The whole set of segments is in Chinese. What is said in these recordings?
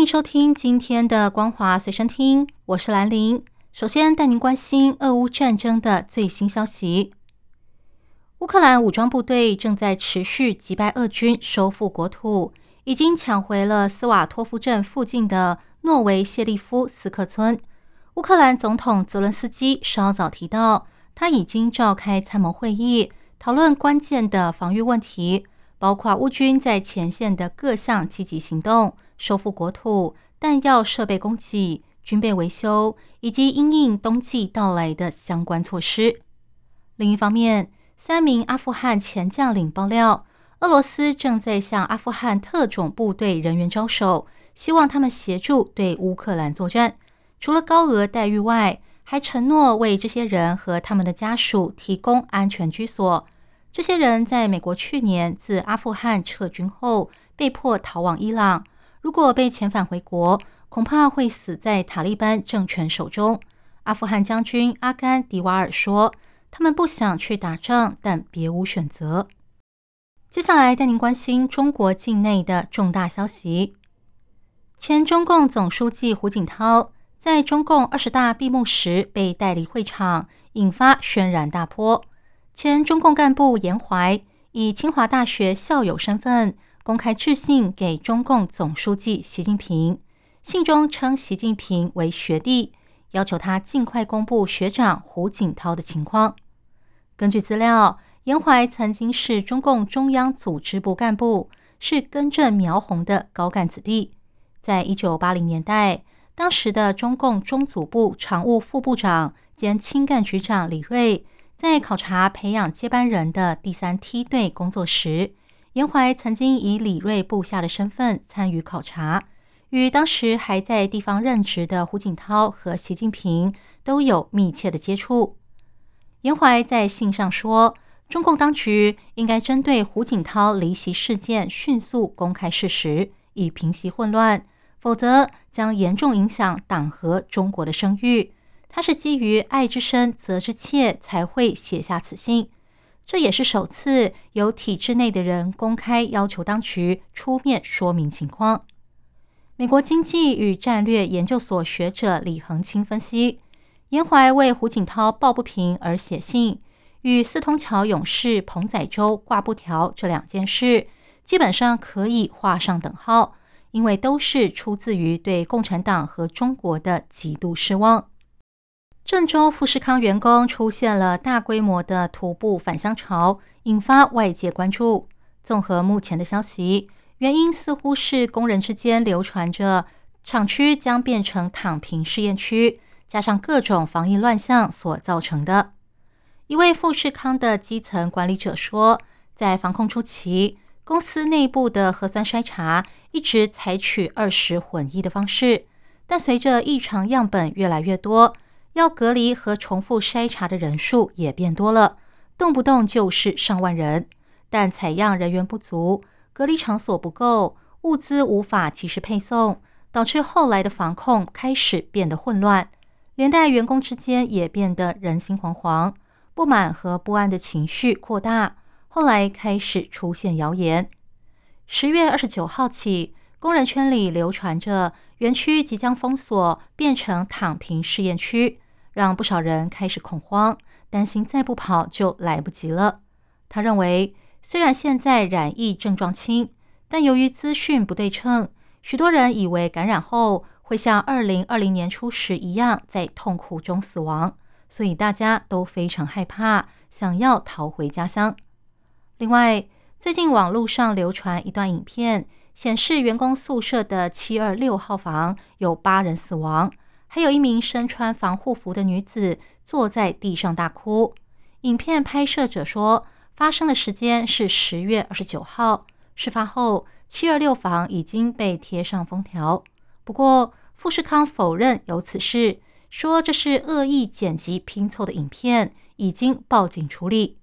欢迎收听今天的《光华随身听》，我是兰玲。首先带您关心俄乌战争的最新消息。乌克兰武装部队正在持续击败俄军，收复国土，已经抢回了斯瓦托夫镇附近的诺维谢利夫斯克村。乌克兰总统泽伦斯基稍早提到，他已经召开参谋会议，讨论关键的防御问题，包括乌军在前线的各项积极行动、收复国土、弹药设备供给、军备维修以及因应冬季到来的相关措施。另一方面，三名阿富汗前将领爆料，俄罗斯正在向阿富汗特种部队人员招手，希望他们协助对乌克兰作战。除了高额待遇外，还承诺为这些人和他们的家属提供安全居所。这些人在美国去年自阿富汗撤军后，被迫逃往伊朗。如果被遣返回国，恐怕会死在塔利班政权手中。阿富汗将军阿甘迪瓦尔说。他们不想去打仗，但别无选择。接下来带您关心中国境内的重大消息。前中共总书记胡锦涛在中共二十大闭幕时被带离会场，引发轩然大波。前中共干部严怀以清华大学校友身份公开致信给中共总书记习近平，信中称习近平为学弟。要求他尽快公布学长胡锦涛的情况。根据资料，严怀曾经是中共中央组织部干部，是根正苗红的高干子弟。在一九八零年代，当时的中共中组部常务副部长兼青干局长李瑞，在考察培养接班人的第三梯队工作时，严怀曾经以李瑞部下的身份参与考察。与当时还在地方任职的胡锦涛和习近平都有密切的接触。严怀在信上说，中共当局应该针对胡锦涛离席事件迅速公开事实，以平息混乱，否则将严重影响党和中国的声誉。他是基于爱之深责之切才会写下此信，这也是首次由体制内的人公开要求当局出面说明情况。美国经济与战略研究所学者李恒清分析，严怀为胡锦涛抱不平而写信，与四通桥勇士彭载洲挂布条这两件事，基本上可以画上等号，因为都是出自于对共产党和中国的极度失望。郑州富士康员工出现了大规模的徒步返乡潮，引发外界关注。综合目前的消息。原因似乎是工人之间流传着厂区将变成躺平试验区，加上各种防疫乱象所造成的。一位富士康的基层管理者说，在防控初期，公司内部的核酸筛查一直采取二十混一的方式，但随着异常样本越来越多，要隔离和重复筛查的人数也变多了，动不动就是上万人，但采样人员不足。隔离场所不够，物资无法及时配送，导致后来的防控开始变得混乱，连带员工之间也变得人心惶惶，不满和不安的情绪扩大。后来开始出现谣言。十月二十九号起，工人圈里流传着园区即将封锁，变成躺平试验区，让不少人开始恐慌，担心再不跑就来不及了。他认为。虽然现在染疫症状轻，但由于资讯不对称，许多人以为感染后会像二零二零年初时一样在痛苦中死亡，所以大家都非常害怕，想要逃回家乡。另外，最近网络上流传一段影片，显示员工宿舍的七二六号房有八人死亡，还有一名身穿防护服的女子坐在地上大哭。影片拍摄者说。发生的时间是十月二十九号。事发后，七二六房已经被贴上封条。不过，富士康否认有此事，说这是恶意剪辑拼凑的影片，已经报警处理。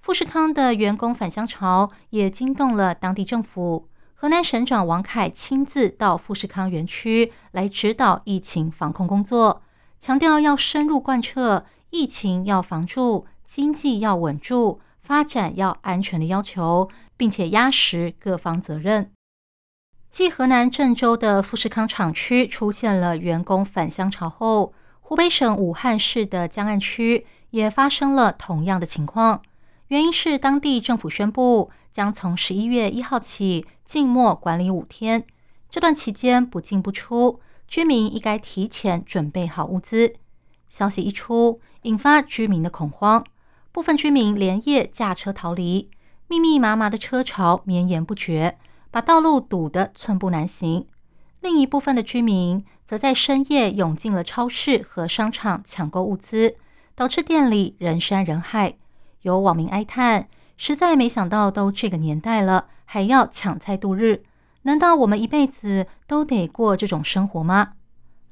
富士康的员工返乡潮也惊动了当地政府，河南省长王凯亲自到富士康园区来指导疫情防控工作，强调要深入贯彻疫情要防住、经济要稳住、发展要安全的要求，并且压实各方责任。继河南郑州的富士康厂区出现了员工返乡潮后，湖北省武汉市的江岸区也发生了同样的情况。原因是当地政府宣布将从十一月一号起静默管理五天，这段期间不进不出，居民应该提前准备好物资。消息一出，引发居民的恐慌，部分居民连夜驾车逃离，密密麻麻的车潮绵延不绝。把道路堵得寸步难行，另一部分的居民则在深夜涌进了超市和商场抢购物资，导致店里人山人海。有网民哀叹：“实在没想到，都这个年代了，还要抢菜度日，难道我们一辈子都得过这种生活吗？”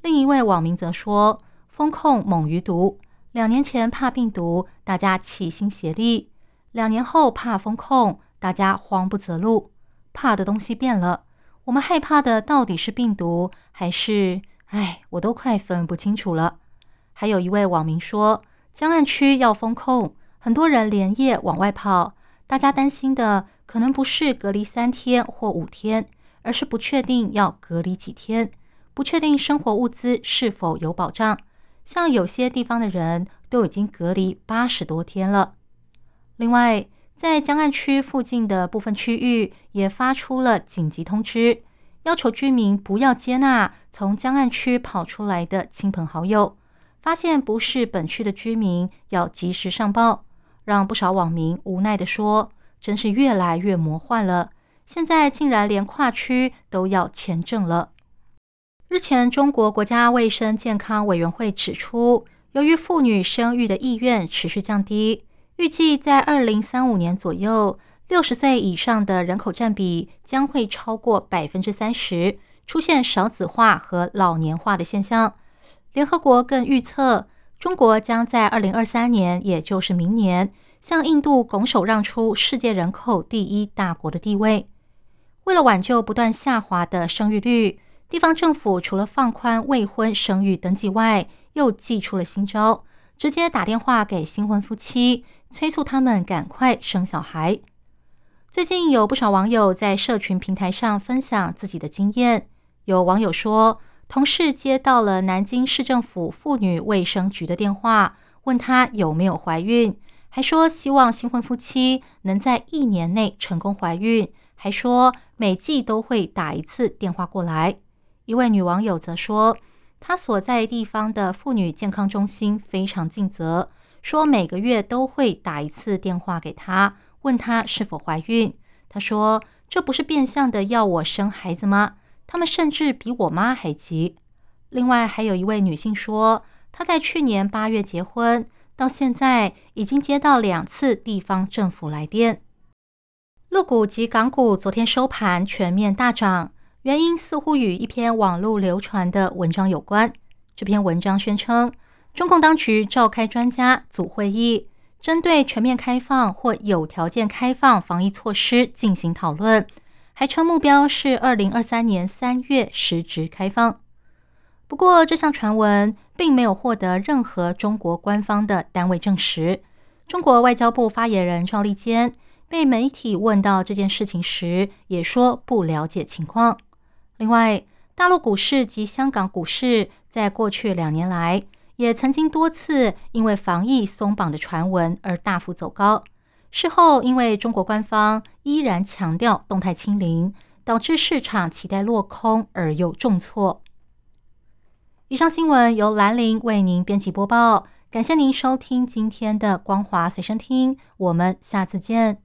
另一位网民则说：“风控猛于毒，两年前怕病毒，大家齐心协力；两年后怕风控，大家慌不择路。”怕的东西变了，我们害怕的到底是病毒还是……哎，我都快分不清楚了。还有一位网民说，江岸区要封控，很多人连夜往外跑。大家担心的可能不是隔离三天或五天，而是不确定要隔离几天，不确定生活物资是否有保障。像有些地方的人都已经隔离八十多天了。另外，在江岸区附近的部分区域也发出了紧急通知，要求居民不要接纳从江岸区跑出来的亲朋好友。发现不是本区的居民，要及时上报。让不少网民无奈地说：“真是越来越魔幻了，现在竟然连跨区都要签证了。”日前，中国国家卫生健康委员会指出，由于妇女生育的意愿持续降低。预计在二零三五年左右，六十岁以上的人口占比将会超过百分之三十，出现少子化和老年化的现象。联合国更预测，中国将在二零二三年，也就是明年，向印度拱手让出世界人口第一大国的地位。为了挽救不断下滑的生育率，地方政府除了放宽未婚生育登记外，又祭出了新招。直接打电话给新婚夫妻，催促他们赶快生小孩。最近有不少网友在社群平台上分享自己的经验。有网友说，同事接到了南京市政府妇女卫生局的电话，问她有没有怀孕，还说希望新婚夫妻能在一年内成功怀孕，还说每季都会打一次电话过来。一位女网友则说。她所在地方的妇女健康中心非常尽责，说每个月都会打一次电话给她，问她是否怀孕。她说：“这不是变相的要我生孩子吗？他们甚至比我妈还急。”另外，还有一位女性说，她在去年八月结婚，到现在已经接到两次地方政府来电。陆股及港股昨天收盘全面大涨。原因似乎与一篇网络流传的文章有关。这篇文章宣称，中共当局召开专家组会议，针对全面开放或有条件开放防疫措施进行讨论，还称目标是二零二三年三月实质开放。不过，这项传闻并没有获得任何中国官方的单位证实。中国外交部发言人赵立坚被媒体问到这件事情时，也说不了解情况。另外，大陆股市及香港股市在过去两年来，也曾经多次因为防疫松绑的传闻而大幅走高。事后，因为中国官方依然强调动态清零，导致市场期待落空而又重挫。以上新闻由兰陵为您编辑播报，感谢您收听今天的光华随身听，我们下次见。